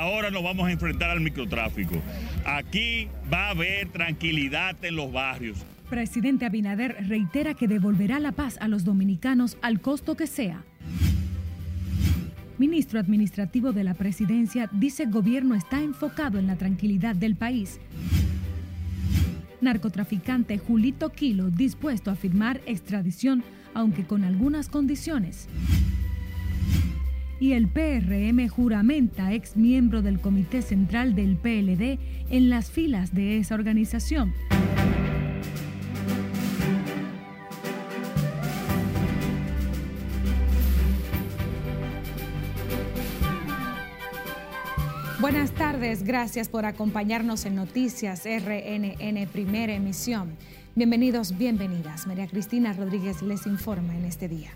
ahora nos vamos a enfrentar al microtráfico. Aquí va a haber tranquilidad en los barrios. Presidente Abinader reitera que devolverá la paz a los dominicanos al costo que sea. Ministro Administrativo de la Presidencia dice gobierno está enfocado en la tranquilidad del país. Narcotraficante Julito Kilo dispuesto a firmar extradición, aunque con algunas condiciones. Y el PRM juramenta ex miembro del Comité Central del PLD en las filas de esa organización. Buenas tardes, gracias por acompañarnos en Noticias RNN Primera Emisión. Bienvenidos, bienvenidas. María Cristina Rodríguez les informa en este día.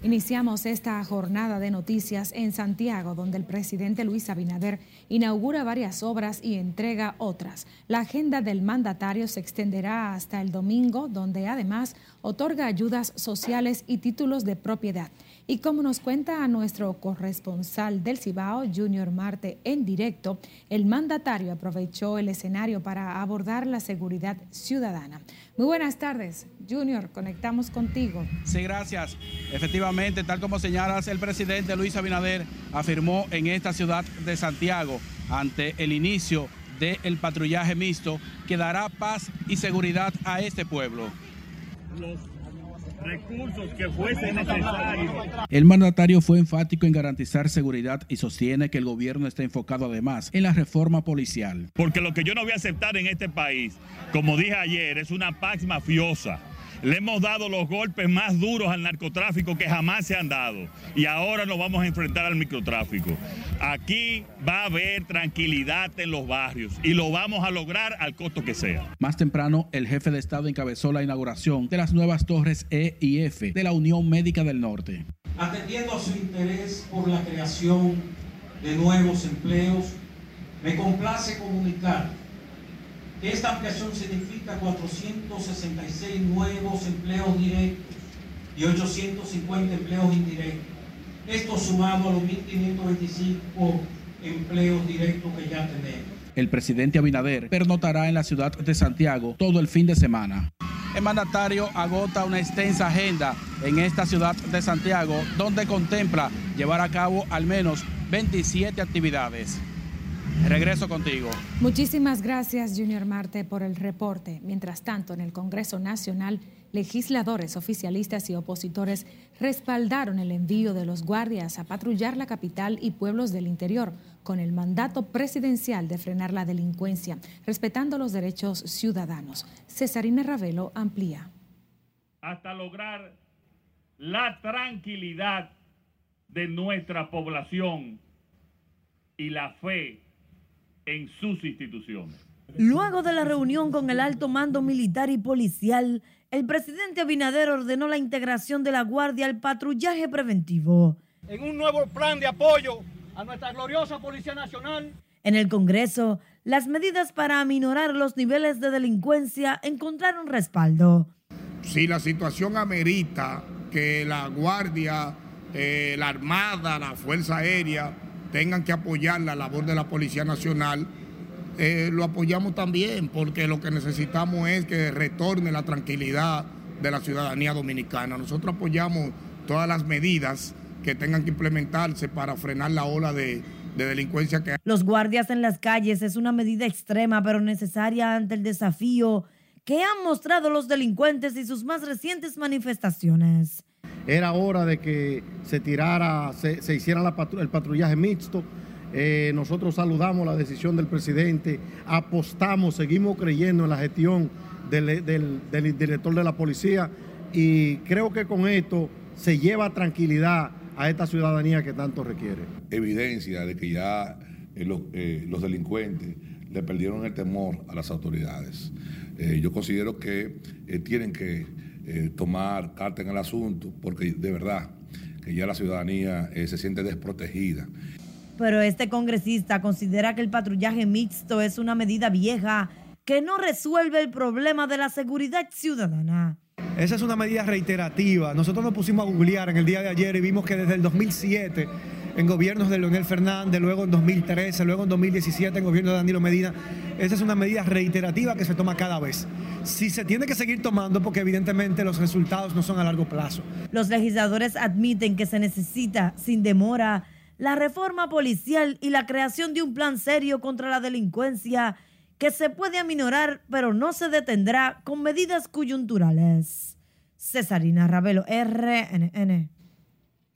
Iniciamos esta jornada de noticias en Santiago, donde el presidente Luis Abinader inaugura varias obras y entrega otras. La agenda del mandatario se extenderá hasta el domingo, donde además otorga ayudas sociales y títulos de propiedad. Y como nos cuenta a nuestro corresponsal del Cibao, Junior Marte, en directo, el mandatario aprovechó el escenario para abordar la seguridad ciudadana. Muy buenas tardes, Junior, conectamos contigo. Sí, gracias. Efectivamente, tal como señalas, el presidente Luis Abinader afirmó en esta ciudad de Santiago, ante el inicio del patrullaje mixto, que dará paz y seguridad a este pueblo recursos que fuesen necesarios. El mandatario fue enfático en garantizar seguridad y sostiene que el gobierno está enfocado además en la reforma policial. Porque lo que yo no voy a aceptar en este país, como dije ayer, es una pax mafiosa le hemos dado los golpes más duros al narcotráfico que jamás se han dado. Y ahora nos vamos a enfrentar al microtráfico. Aquí va a haber tranquilidad en los barrios y lo vamos a lograr al costo que sea. Más temprano, el jefe de Estado encabezó la inauguración de las nuevas torres E y F de la Unión Médica del Norte. Atendiendo a su interés por la creación de nuevos empleos, me complace comunicar esta ampliación significa 466 nuevos empleos directos y 850 empleos indirectos. Esto sumado a los 1.525 empleos directos que ya tenemos. El presidente Abinader pernotará en la ciudad de Santiago todo el fin de semana. El mandatario agota una extensa agenda en esta ciudad de Santiago, donde contempla llevar a cabo al menos 27 actividades. Regreso contigo. Muchísimas gracias, Junior Marte, por el reporte. Mientras tanto, en el Congreso Nacional, legisladores, oficialistas y opositores respaldaron el envío de los guardias a patrullar la capital y pueblos del interior con el mandato presidencial de frenar la delincuencia, respetando los derechos ciudadanos. Cesarina Ravelo amplía. Hasta lograr la tranquilidad de nuestra población y la fe en sus instituciones. Luego de la reunión con el alto mando militar y policial, el presidente Abinader ordenó la integración de la Guardia al patrullaje preventivo. En un nuevo plan de apoyo a nuestra gloriosa Policía Nacional. En el Congreso, las medidas para aminorar los niveles de delincuencia encontraron respaldo. Si la situación amerita que la Guardia, eh, la Armada, la Fuerza Aérea, tengan que apoyar la labor de la Policía Nacional, eh, lo apoyamos también, porque lo que necesitamos es que retorne la tranquilidad de la ciudadanía dominicana. Nosotros apoyamos todas las medidas que tengan que implementarse para frenar la ola de, de delincuencia que hay. Los guardias en las calles es una medida extrema pero necesaria ante el desafío que han mostrado los delincuentes y sus más recientes manifestaciones. Era hora de que se tirara, se, hiciera el patrullaje mixto. Eh, nosotros saludamos la decisión del presidente, apostamos, seguimos creyendo en la gestión del, director de la policía y creo que con esto se lleva tranquilidad a esta ciudadanía que tanto requiere. Evidencia de que ya eh, eh, los, delincuentes le perdieron el temor a las autoridades. yo considero que tienen que eh, tomar carta en el asunto, porque de verdad que ya la ciudadanía eh, se siente desprotegida. Pero este congresista considera que el patrullaje mixto es una medida vieja que no resuelve el problema de la seguridad ciudadana. Esa es una medida reiterativa. Nosotros nos pusimos a googlear en el día de ayer y vimos que desde el 2007 en gobiernos de Leonel Fernández, luego en 2013, luego en 2017 en gobierno de Danilo Medina. Esa es una medida reiterativa que se toma cada vez. Si se tiene que seguir tomando porque evidentemente los resultados no son a largo plazo. Los legisladores admiten que se necesita, sin demora, la reforma policial y la creación de un plan serio contra la delincuencia que se puede aminorar pero no se detendrá con medidas coyunturales. Cesarina Ravelo, RNN.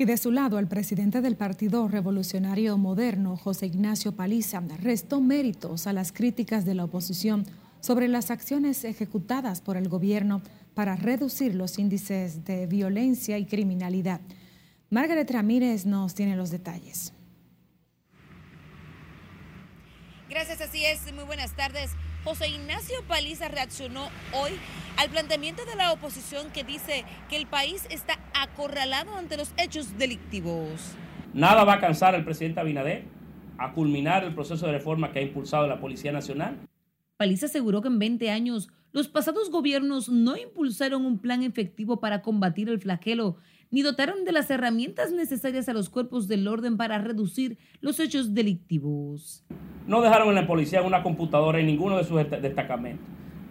Y de su lado, el presidente del Partido Revolucionario Moderno, José Ignacio Paliza, restó méritos a las críticas de la oposición sobre las acciones ejecutadas por el gobierno para reducir los índices de violencia y criminalidad. Margaret Ramírez nos tiene los detalles. Gracias, así es. Muy buenas tardes. José Ignacio Paliza reaccionó hoy al planteamiento de la oposición que dice que el país está acorralado ante los hechos delictivos. Nada va a cansar al presidente Abinader a culminar el proceso de reforma que ha impulsado la Policía Nacional. Paliza aseguró que en 20 años los pasados gobiernos no impulsaron un plan efectivo para combatir el flagelo ni dotaron de las herramientas necesarias a los cuerpos del orden para reducir los hechos delictivos. No dejaron en la policía una computadora en ninguno de sus destacamentos.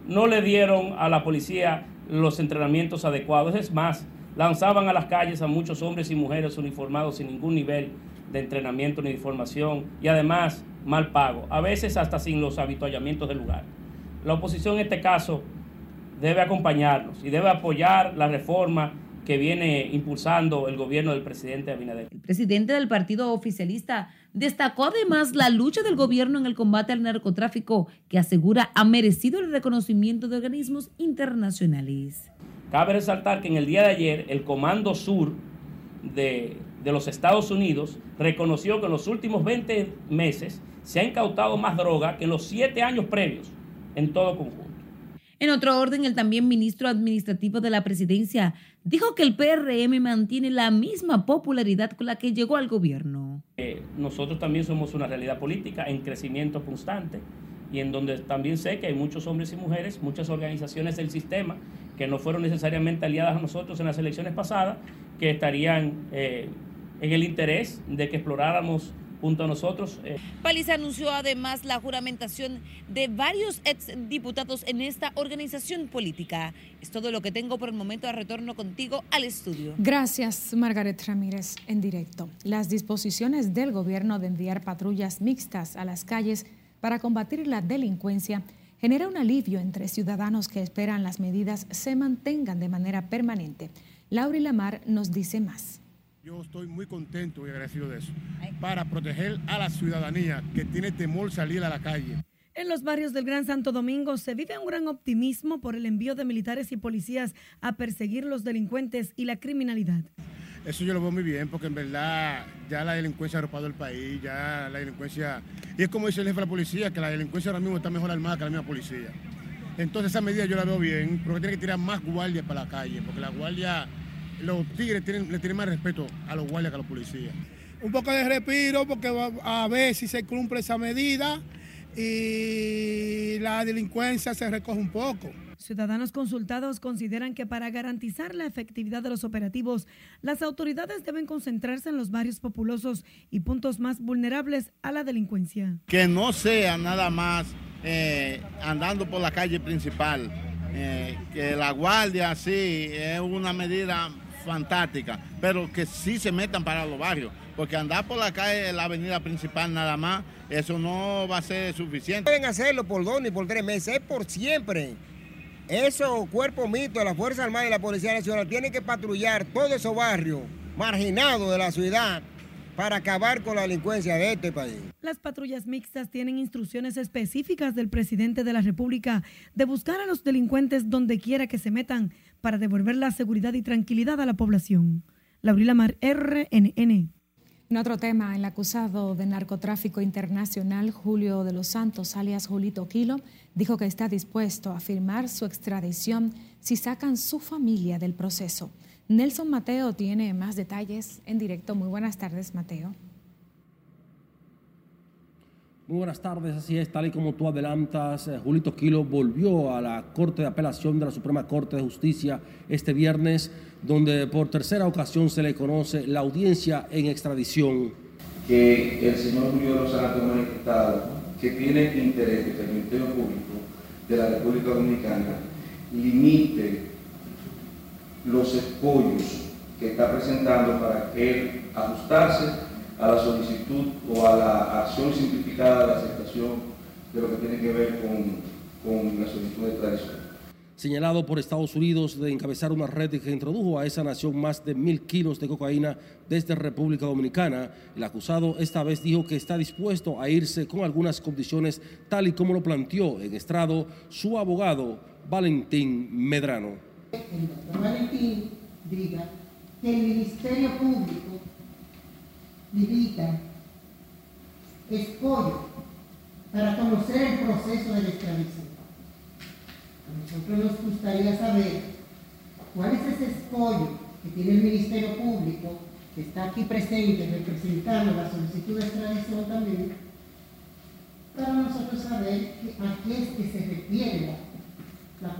No le dieron a la policía los entrenamientos adecuados. Es más, lanzaban a las calles a muchos hombres y mujeres uniformados sin ningún nivel de entrenamiento ni de formación y además mal pago, a veces hasta sin los habituallamientos del lugar. La oposición en este caso debe acompañarnos y debe apoyar la reforma que viene impulsando el gobierno del presidente Abinader. El presidente del partido oficialista destacó además la lucha del gobierno en el combate al narcotráfico, que asegura ha merecido el reconocimiento de organismos internacionales. Cabe resaltar que en el día de ayer el Comando Sur de, de los Estados Unidos reconoció que en los últimos 20 meses se ha incautado más droga que en los siete años previos en todo conjunto. En otro orden, el también ministro administrativo de la presidencia dijo que el PRM mantiene la misma popularidad con la que llegó al gobierno. Eh, nosotros también somos una realidad política en crecimiento constante y en donde también sé que hay muchos hombres y mujeres, muchas organizaciones del sistema que no fueron necesariamente aliadas a nosotros en las elecciones pasadas, que estarían eh, en el interés de que exploráramos junto a nosotros. Eh. Paliza anunció además la juramentación de varios exdiputados en esta organización política. Es todo lo que tengo por el momento. de retorno contigo al estudio. Gracias, Margaret Ramírez, en directo. Las disposiciones del gobierno de enviar patrullas mixtas a las calles para combatir la delincuencia genera un alivio entre ciudadanos que esperan las medidas se mantengan de manera permanente. Laura Lamar nos dice más. Yo estoy muy contento y agradecido de eso, para proteger a la ciudadanía que tiene temor salir a la calle. En los barrios del Gran Santo Domingo se vive un gran optimismo por el envío de militares y policías a perseguir los delincuentes y la criminalidad. Eso yo lo veo muy bien porque en verdad ya la delincuencia ha arropado el país, ya la delincuencia... Y es como dice el jefe de la policía, que la delincuencia ahora mismo está mejor armada que la misma policía. Entonces esa medida yo la veo bien, porque tiene que tirar más guardias para la calle, porque la guardia los tigres tienen, le tienen más respeto a los guardias que a los policías. Un poco de respiro porque a ver si se cumple esa medida y la delincuencia se recoge un poco. Ciudadanos consultados consideran que para garantizar la efectividad de los operativos, las autoridades deben concentrarse en los barrios populosos y puntos más vulnerables a la delincuencia. Que no sea nada más eh, andando por la calle principal, eh, que la guardia sí es una medida fantástica, pero que sí se metan para los barrios, porque andar por la calle, la avenida principal nada más, eso no va a ser suficiente. Pueden hacerlo por dos ni por tres meses, es por siempre. Esos cuerpos mitos de la Fuerza Armada y la Policía Nacional tienen que patrullar todos esos barrios marginados de la ciudad para acabar con la delincuencia de este país. Las patrullas mixtas tienen instrucciones específicas del presidente de la República de buscar a los delincuentes donde quiera que se metan para devolver la seguridad y tranquilidad a la población. Laurila Mar, RNN. En otro tema, el acusado de narcotráfico internacional Julio de los Santos, alias Julito Kilo, dijo que está dispuesto a firmar su extradición si sacan su familia del proceso. Nelson Mateo tiene más detalles en directo. Muy buenas tardes, Mateo. Muy buenas tardes, así es, tal y como tú adelantas, eh, Julito Quilo volvió a la Corte de Apelación de la Suprema Corte de Justicia este viernes, donde por tercera ocasión se le conoce la audiencia en extradición. que el señor Julio Rosana ha manifestado que tiene interés de que el Ministerio Público de la República Dominicana limite los escollos que está presentando para que ajustarse a la solicitud o a la acción simplificada de aceptación de lo que tiene que ver con, con la solicitud de tradición señalado por Estados Unidos de encabezar una red que introdujo a esa nación más de mil kilos de cocaína desde República Dominicana. El acusado esta vez dijo que está dispuesto a irse con algunas condiciones, tal y como lo planteó en estrado su abogado Valentín Medrano. El doctor Valentín diga que el Ministerio Público limita escollo para conocer el proceso de la extradición nosotros nos gustaría saber cuál es ese escollo que tiene el Ministerio Público, que está aquí presente representando la solicitud de extradición también, para nosotros saber a qué es que se refiere la, la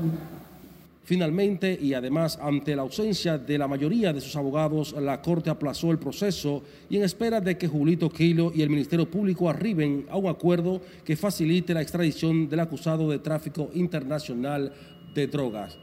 Finalmente, y además ante la ausencia de la mayoría de sus abogados, la Corte aplazó el proceso y en espera de que Julito Quilo y el Ministerio Público arriben a un acuerdo que facilite la extradición del acusado de tráfico internacional de drogas.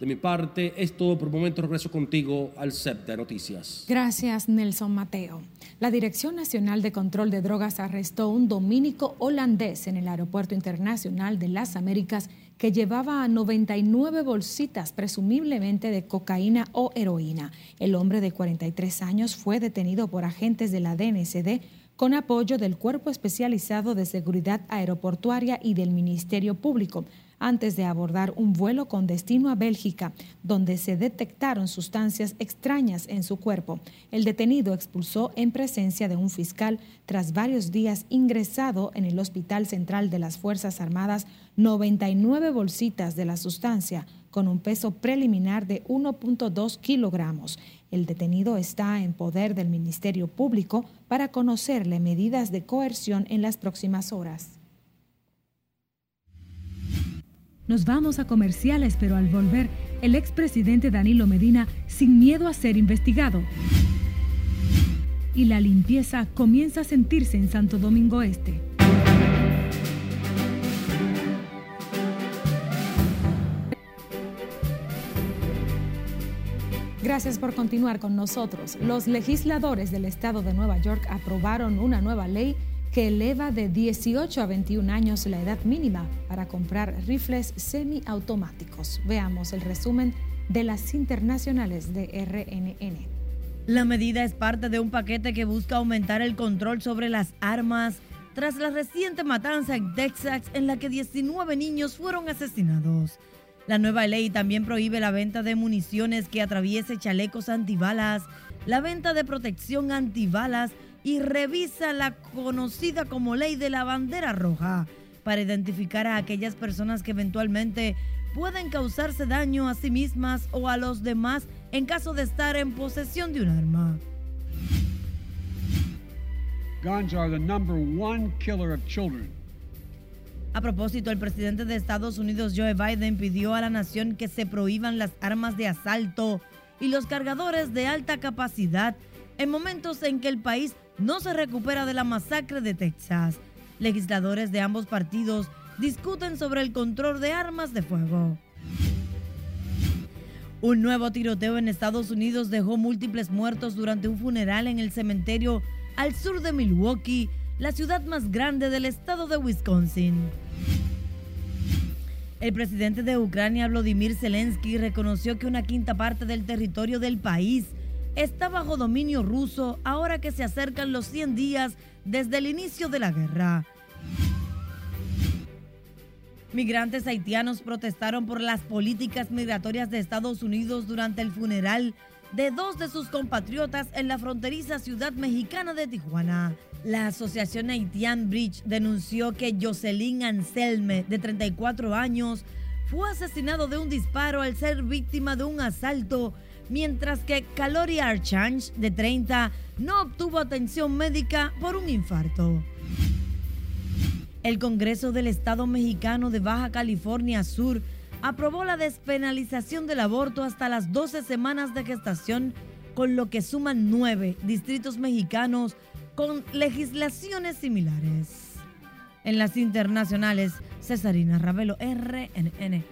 De mi parte, es todo por el momento. Regreso contigo al set de noticias. Gracias, Nelson Mateo. La Dirección Nacional de Control de Drogas arrestó un dominico holandés en el Aeropuerto Internacional de las Américas que llevaba 99 bolsitas presumiblemente de cocaína o heroína. El hombre de 43 años fue detenido por agentes de la DNCD con apoyo del Cuerpo Especializado de Seguridad Aeroportuaria y del Ministerio Público antes de abordar un vuelo con destino a Bélgica, donde se detectaron sustancias extrañas en su cuerpo. El detenido expulsó en presencia de un fiscal tras varios días ingresado en el Hospital Central de las Fuerzas Armadas 99 bolsitas de la sustancia con un peso preliminar de 1.2 kilogramos. El detenido está en poder del Ministerio Público para conocerle medidas de coerción en las próximas horas. Nos vamos a comerciales, pero al volver, el expresidente Danilo Medina sin miedo a ser investigado. Y la limpieza comienza a sentirse en Santo Domingo Este. Gracias por continuar con nosotros. Los legisladores del estado de Nueva York aprobaron una nueva ley que eleva de 18 a 21 años la edad mínima para comprar rifles semiautomáticos. Veamos el resumen de las internacionales de RNN. La medida es parte de un paquete que busca aumentar el control sobre las armas tras la reciente matanza en Texas en la que 19 niños fueron asesinados. La nueva ley también prohíbe la venta de municiones que atraviese chalecos antibalas, la venta de protección antibalas y revisa la conocida como ley de la bandera roja para identificar a aquellas personas que eventualmente pueden causarse daño a sí mismas o a los demás en caso de estar en posesión de un arma. Guns are the number one killer of children. A propósito, el presidente de Estados Unidos, Joe Biden, pidió a la nación que se prohíban las armas de asalto y los cargadores de alta capacidad en momentos en que el país no se recupera de la masacre de Texas. Legisladores de ambos partidos discuten sobre el control de armas de fuego. Un nuevo tiroteo en Estados Unidos dejó múltiples muertos durante un funeral en el cementerio al sur de Milwaukee, la ciudad más grande del estado de Wisconsin. El presidente de Ucrania, Vladimir Zelensky, reconoció que una quinta parte del territorio del país está bajo dominio ruso ahora que se acercan los 100 días desde el inicio de la guerra. Migrantes haitianos protestaron por las políticas migratorias de Estados Unidos durante el funeral de dos de sus compatriotas en la fronteriza ciudad mexicana de Tijuana. La Asociación Haitian Bridge denunció que Jocelyn Anselme, de 34 años, fue asesinado de un disparo al ser víctima de un asalto mientras que Calori Archange, de 30, no obtuvo atención médica por un infarto. El Congreso del Estado mexicano de Baja California Sur aprobó la despenalización del aborto hasta las 12 semanas de gestación, con lo que suman nueve distritos mexicanos con legislaciones similares. En las internacionales, Cesarina Ravelo, RNN.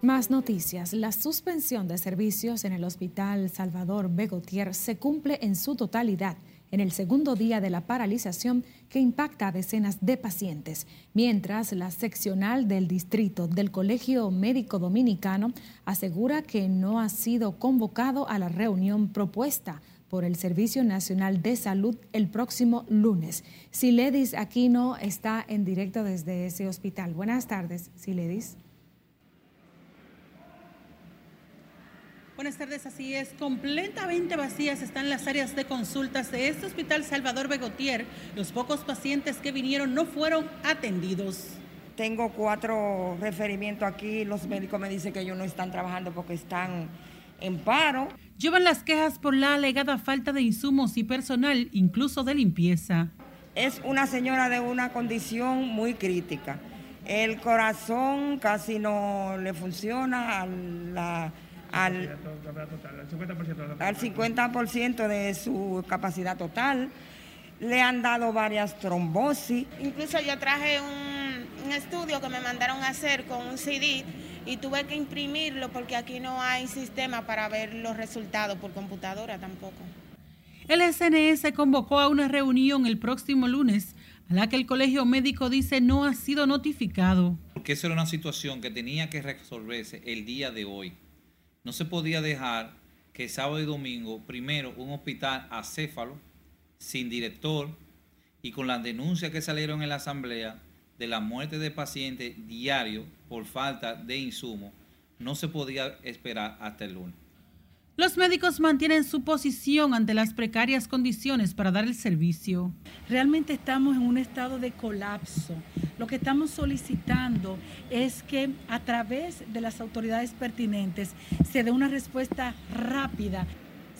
Más noticias. La suspensión de servicios en el Hospital Salvador Begotier se cumple en su totalidad en el segundo día de la paralización que impacta a decenas de pacientes, mientras la seccional del distrito del Colegio Médico Dominicano asegura que no ha sido convocado a la reunión propuesta por el Servicio Nacional de Salud el próximo lunes. Siledis Aquino está en directo desde ese hospital. Buenas tardes, Siledis. Buenas tardes, así es. Completamente vacías están las áreas de consultas de este hospital Salvador Begotier. Los pocos pacientes que vinieron no fueron atendidos. Tengo cuatro referimientos aquí. Los médicos me dicen que ellos no están trabajando porque están en paro. Llevan las quejas por la alegada falta de insumos y personal, incluso de limpieza. Es una señora de una condición muy crítica. El corazón casi no le funciona, la al, al 50% de su capacidad total. Le han dado varias trombosis. Incluso yo traje un, estudio que me mandaron a hacer con un CD y tuve que imprimirlo porque aquí no hay sistema para ver los resultados por computadora tampoco. El SNS convocó a una reunión el próximo lunes a la que el Colegio Médico dice no ha sido notificado. Porque esa era una situación que tenía que resolverse el día de hoy. No se podía dejar que sábado y domingo, primero, un hospital acéfalo, sin director y con las denuncias que salieron en la asamblea de la muerte de pacientes diario por falta de insumos, no se podía esperar hasta el lunes. Los médicos mantienen su posición ante las precarias condiciones para dar el servicio. Realmente estamos en un estado de colapso. Lo que estamos solicitando es que a través de las autoridades pertinentes se dé una respuesta rápida.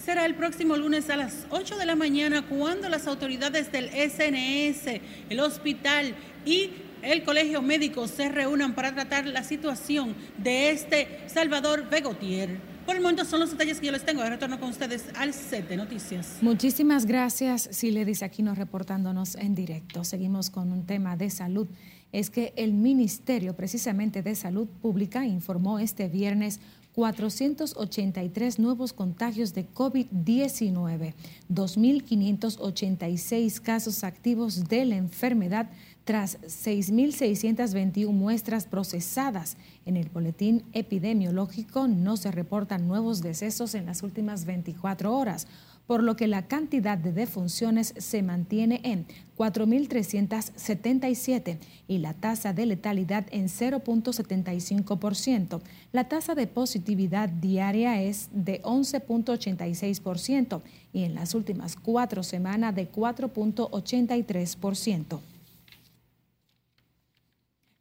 Será el próximo lunes a las 8 de la mañana cuando las autoridades del SNS, el hospital y el colegio médico se reúnan para tratar la situación de este Salvador Begotier. Por el momento son los detalles que yo les tengo. Retorno con ustedes al set de noticias. Muchísimas gracias, Siledis Aquino, reportándonos en directo. Seguimos con un tema de salud. Es que el Ministerio, precisamente de Salud Pública, informó este viernes 483 nuevos contagios de COVID-19, 2.586 casos activos de la enfermedad tras 6.621 muestras procesadas en el boletín epidemiológico, no se reportan nuevos decesos en las últimas 24 horas, por lo que la cantidad de defunciones se mantiene en 4.377 y la tasa de letalidad en 0.75%. La tasa de positividad diaria es de 11.86% y en las últimas cuatro semanas de 4.83%.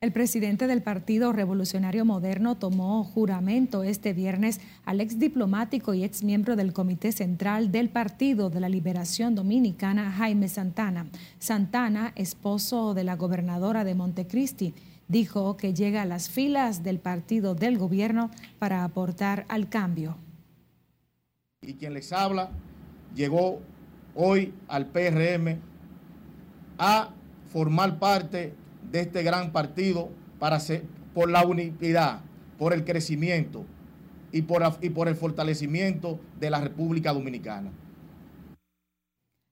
El presidente del Partido Revolucionario Moderno tomó juramento este viernes al ex diplomático y ex miembro del Comité Central del Partido de la Liberación Dominicana, Jaime Santana. Santana, esposo de la gobernadora de Montecristi, dijo que llega a las filas del partido del gobierno para aportar al cambio. Y quien les habla llegó hoy al PRM a formar parte de este gran partido para hacer, por la unidad, por el crecimiento y por, y por el fortalecimiento de la República Dominicana.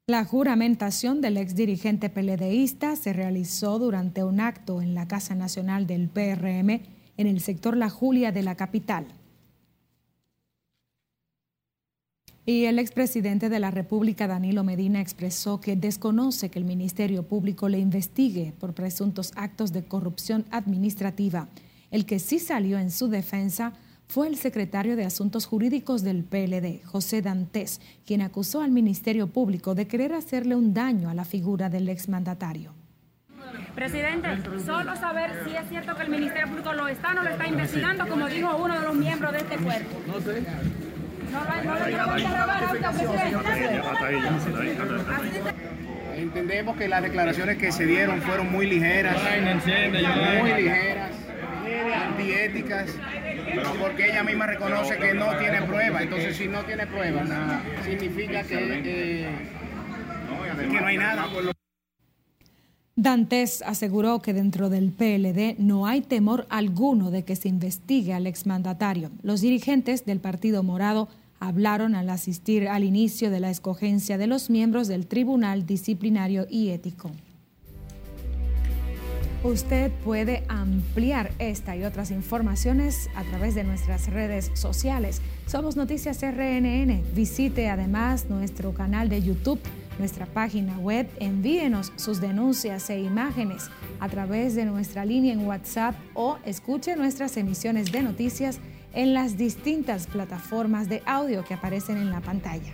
La juramentación del ex dirigente peledeísta se realizó durante un acto en la Casa Nacional del PRM en el sector La Julia de la capital. Y el expresidente de la República, Danilo Medina, expresó que desconoce que el Ministerio Público le investigue por presuntos actos de corrupción administrativa. El que sí salió en su defensa fue el secretario de Asuntos Jurídicos del PLD, José Dantes, quien acusó al Ministerio Público de querer hacerle un daño a la figura del exmandatario. Presidente, solo saber si es cierto que el Ministerio Público lo está o no lo está investigando, como dijo uno de los miembros de este cuerpo. No sé. Entendemos que las declaraciones que se dieron fueron muy ligeras, muy ligeras, antiéticas, porque ella misma reconoce que no tiene prueba. Entonces, si no tiene pruebas, significa que, que no hay nada. Dantes aseguró que dentro del PLD no hay temor alguno de que se investigue al exmandatario. Los dirigentes del Partido Morado hablaron al asistir al inicio de la escogencia de los miembros del Tribunal Disciplinario y Ético. Usted puede ampliar esta y otras informaciones a través de nuestras redes sociales. Somos Noticias RNN. Visite además nuestro canal de YouTube nuestra página web, envíenos sus denuncias e imágenes a través de nuestra línea en WhatsApp o escuche nuestras emisiones de noticias en las distintas plataformas de audio que aparecen en la pantalla.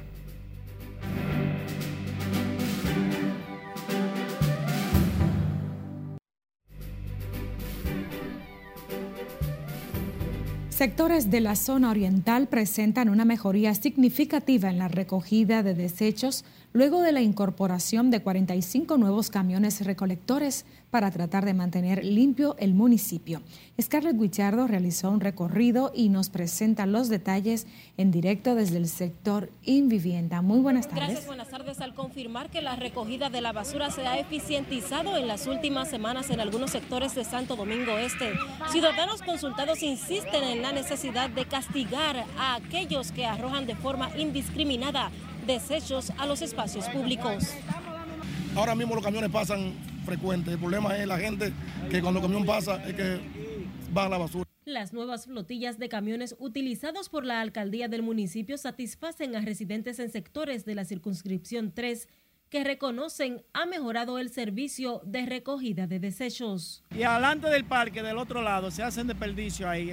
Sectores de la zona oriental presentan una mejoría significativa en la recogida de desechos luego de la incorporación de 45 nuevos camiones recolectores para tratar de mantener limpio el municipio. Scarlett Guichardo realizó un recorrido y nos presenta los detalles en directo desde el sector Invivienda. Muy buenas tardes. Gracias, buenas tardes. Al confirmar que la recogida de la basura se ha eficientizado en las últimas semanas en algunos sectores de Santo Domingo Este, ciudadanos consultados insisten en la necesidad de castigar a aquellos que arrojan de forma indiscriminada desechos a los espacios públicos. Ahora mismo los camiones pasan frecuentes. El problema es la gente que cuando el camión pasa es que va a la basura. Las nuevas flotillas de camiones utilizados por la alcaldía del municipio satisfacen a residentes en sectores de la circunscripción 3 que reconocen ha mejorado el servicio de recogida de desechos. Y adelante del parque, del otro lado, se hacen desperdicio ahí.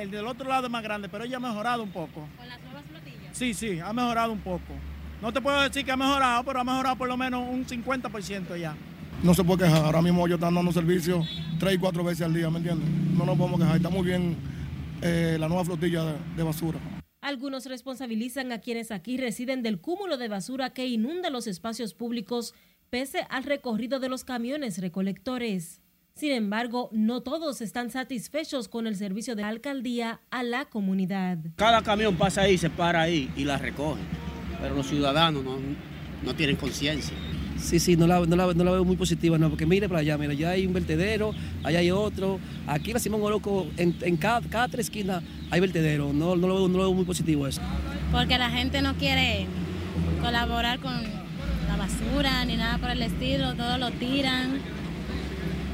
El del otro lado es más grande, pero ella ha mejorado un poco. ¿Con las nuevas flotillas? Sí, sí, ha mejorado un poco. No te puedo decir que ha mejorado, pero ha mejorado por lo menos un 50% ya. No se puede quejar, ahora mismo yo están dando servicio tres y cuatro veces al día, ¿me entiendes? No nos podemos quejar, está muy bien eh, la nueva flotilla de, de basura. Algunos responsabilizan a quienes aquí residen del cúmulo de basura que inunda los espacios públicos pese al recorrido de los camiones recolectores. Sin embargo, no todos están satisfechos con el servicio de la alcaldía a la comunidad. Cada camión pasa ahí, se para ahí y la recoge pero los ciudadanos no, no tienen conciencia. Sí, sí, no la, no, la, no la, veo muy positiva, no, porque mire para allá, mira, ya hay un vertedero, allá hay otro. Aquí en la Simón Oroco, en, en cada, cada, tres esquinas hay vertedero, no, no, lo veo, no lo veo muy positivo eso. Porque la gente no quiere colaborar con la basura ni nada por el estilo, todo lo tiran,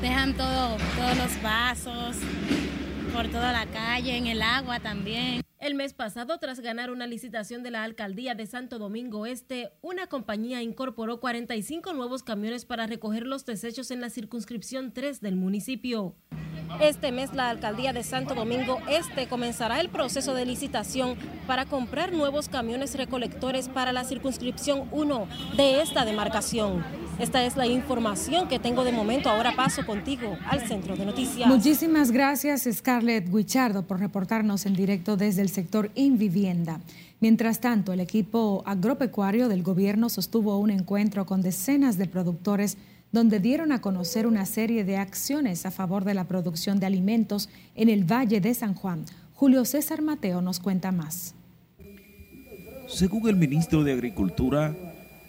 dejan todo, todos los vasos por toda la calle, en el agua también. El mes pasado, tras ganar una licitación de la alcaldía de Santo Domingo Este, una compañía incorporó 45 nuevos camiones para recoger los desechos en la circunscripción 3 del municipio. Este mes, la alcaldía de Santo Domingo Este comenzará el proceso de licitación para comprar nuevos camiones recolectores para la circunscripción 1 de esta demarcación. Esta es la información que tengo de momento. Ahora paso contigo al centro de noticias. Muchísimas gracias, Scarlett Guichardo, por reportarnos en directo desde el sector Invivienda. Mientras tanto, el equipo agropecuario del gobierno sostuvo un encuentro con decenas de productores donde dieron a conocer una serie de acciones a favor de la producción de alimentos en el Valle de San Juan. Julio César Mateo nos cuenta más. Según el ministro de Agricultura,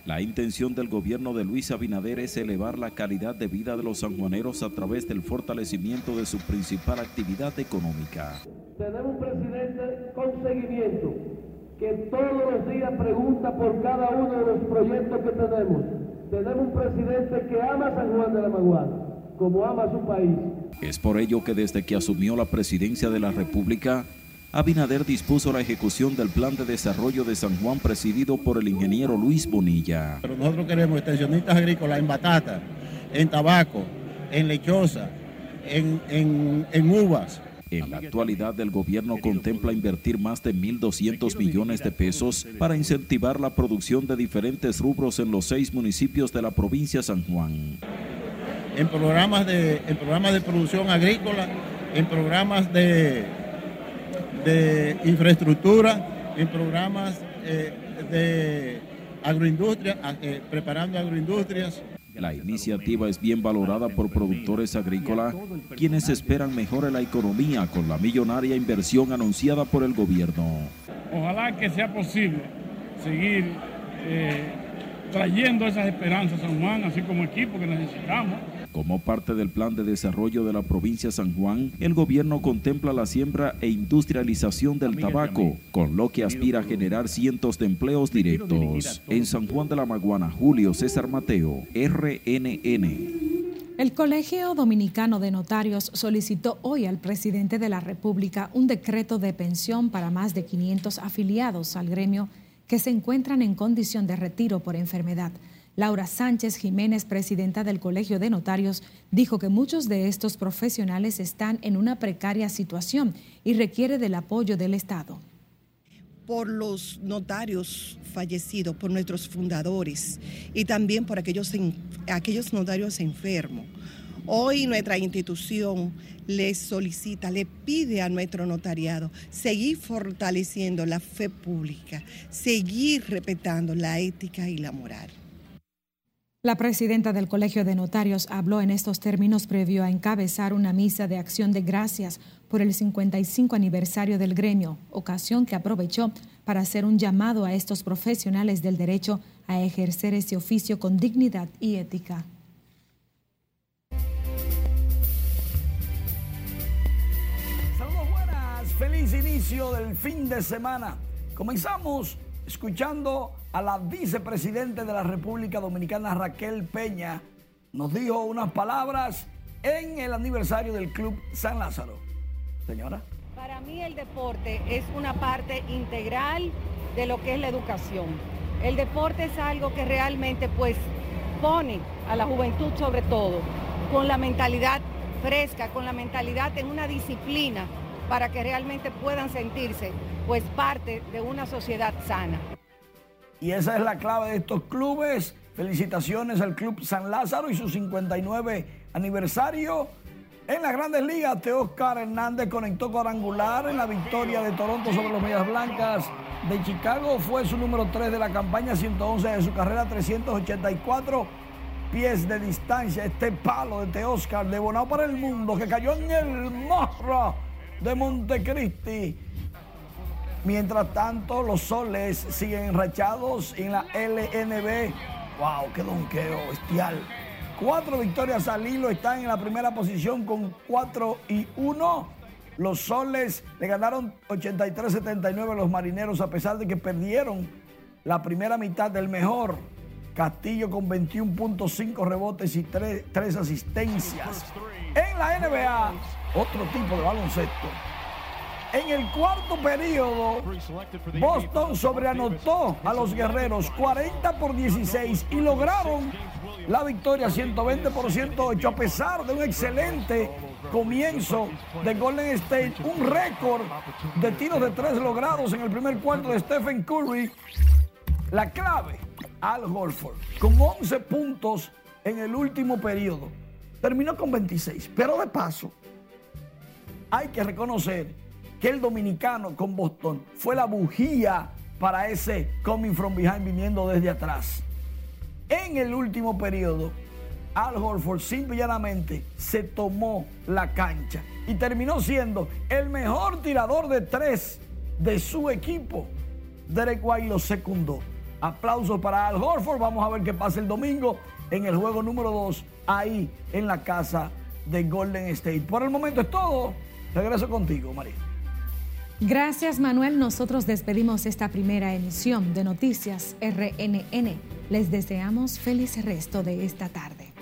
la intención del gobierno de Luis Abinader es elevar la calidad de vida de los sanjuaneros a través del fortalecimiento de su principal actividad económica. Tenemos un presidente con seguimiento que todos los días pregunta por cada uno de los proyectos que tenemos. Tenemos un presidente que ama San Juan de la Maguana, como ama su país. Es por ello que desde que asumió la presidencia de la República, Abinader dispuso la ejecución del plan de desarrollo de San Juan presidido por el ingeniero Luis Bonilla. Pero nosotros queremos extensionistas agrícolas en batata, en tabaco, en lechosa, en, en, en uvas. En la actualidad, el gobierno contempla invertir más de 1.200 millones de pesos para incentivar la producción de diferentes rubros en los seis municipios de la provincia de San Juan. En programas de, en programas de producción agrícola, en programas de, de infraestructura, en programas eh, de agroindustria, eh, preparando agroindustrias. La iniciativa es bien valorada por productores agrícolas, quienes esperan mejore la economía con la millonaria inversión anunciada por el gobierno. Ojalá que sea posible seguir eh, trayendo esas esperanzas a Juan, así como equipo que necesitamos. Como parte del plan de desarrollo de la provincia de San Juan, el gobierno contempla la siembra e industrialización del tabaco, con lo que aspira a generar cientos de empleos directos. En San Juan de la Maguana, Julio César Mateo, RNN. El Colegio Dominicano de Notarios solicitó hoy al presidente de la República un decreto de pensión para más de 500 afiliados al gremio que se encuentran en condición de retiro por enfermedad. Laura Sánchez Jiménez, presidenta del Colegio de Notarios, dijo que muchos de estos profesionales están en una precaria situación y requiere del apoyo del Estado. Por los notarios fallecidos, por nuestros fundadores y también por aquellos, aquellos notarios enfermos. Hoy nuestra institución les solicita, le pide a nuestro notariado seguir fortaleciendo la fe pública, seguir respetando la ética y la moral. La presidenta del Colegio de Notarios habló en estos términos previo a encabezar una misa de acción de gracias por el 55 aniversario del gremio, ocasión que aprovechó para hacer un llamado a estos profesionales del derecho a ejercer ese oficio con dignidad y ética. Saludos buenas, feliz inicio del fin de semana. Comenzamos escuchando a la vicepresidente de la República Dominicana, Raquel Peña, nos dijo unas palabras en el aniversario del Club San Lázaro. Señora. Para mí el deporte es una parte integral de lo que es la educación. El deporte es algo que realmente pues pone a la juventud sobre todo con la mentalidad fresca, con la mentalidad en una disciplina para que realmente puedan sentirse pues parte de una sociedad sana. Y esa es la clave de estos clubes. Felicitaciones al Club San Lázaro y su 59 aniversario. En las grandes ligas, Teóscar Hernández conectó cuadrangular en la victoria de Toronto sobre los Medias Blancas de Chicago. Fue su número 3 de la campaña, 111 de su carrera, 384 pies de distancia. Este palo de Teóscar de Bonao para el mundo que cayó en el morro de Montecristi Mientras tanto, los soles siguen enrachados en la LNB. ¡Wow! ¡Qué donqueo bestial! Cuatro victorias al hilo están en la primera posición con 4 y 1. Los soles le ganaron 83-79 a los marineros a pesar de que perdieron la primera mitad del mejor. Castillo con 21.5 rebotes y 3, 3 asistencias. En la NBA, otro tipo de baloncesto. En el cuarto periodo, Boston sobreanotó a los guerreros 40 por 16 y lograron la victoria 120 por 108 a pesar de un excelente comienzo de Golden State, un récord de tiros de tres logrados en el primer cuarto de Stephen Curry. La clave, Al Horford, con 11 puntos en el último periodo. Terminó con 26, pero de paso, hay que reconocer que el dominicano con Boston fue la bujía para ese coming from behind viniendo desde atrás. En el último periodo, Al Horford simple llanamente se tomó la cancha y terminó siendo el mejor tirador de tres de su equipo. Derek White lo secundó. Aplausos para Al Horford. Vamos a ver qué pasa el domingo en el juego número 2 ahí en la casa de Golden State. Por el momento es todo. Regreso contigo, María. Gracias Manuel, nosotros despedimos esta primera emisión de Noticias RNN. Les deseamos feliz resto de esta tarde.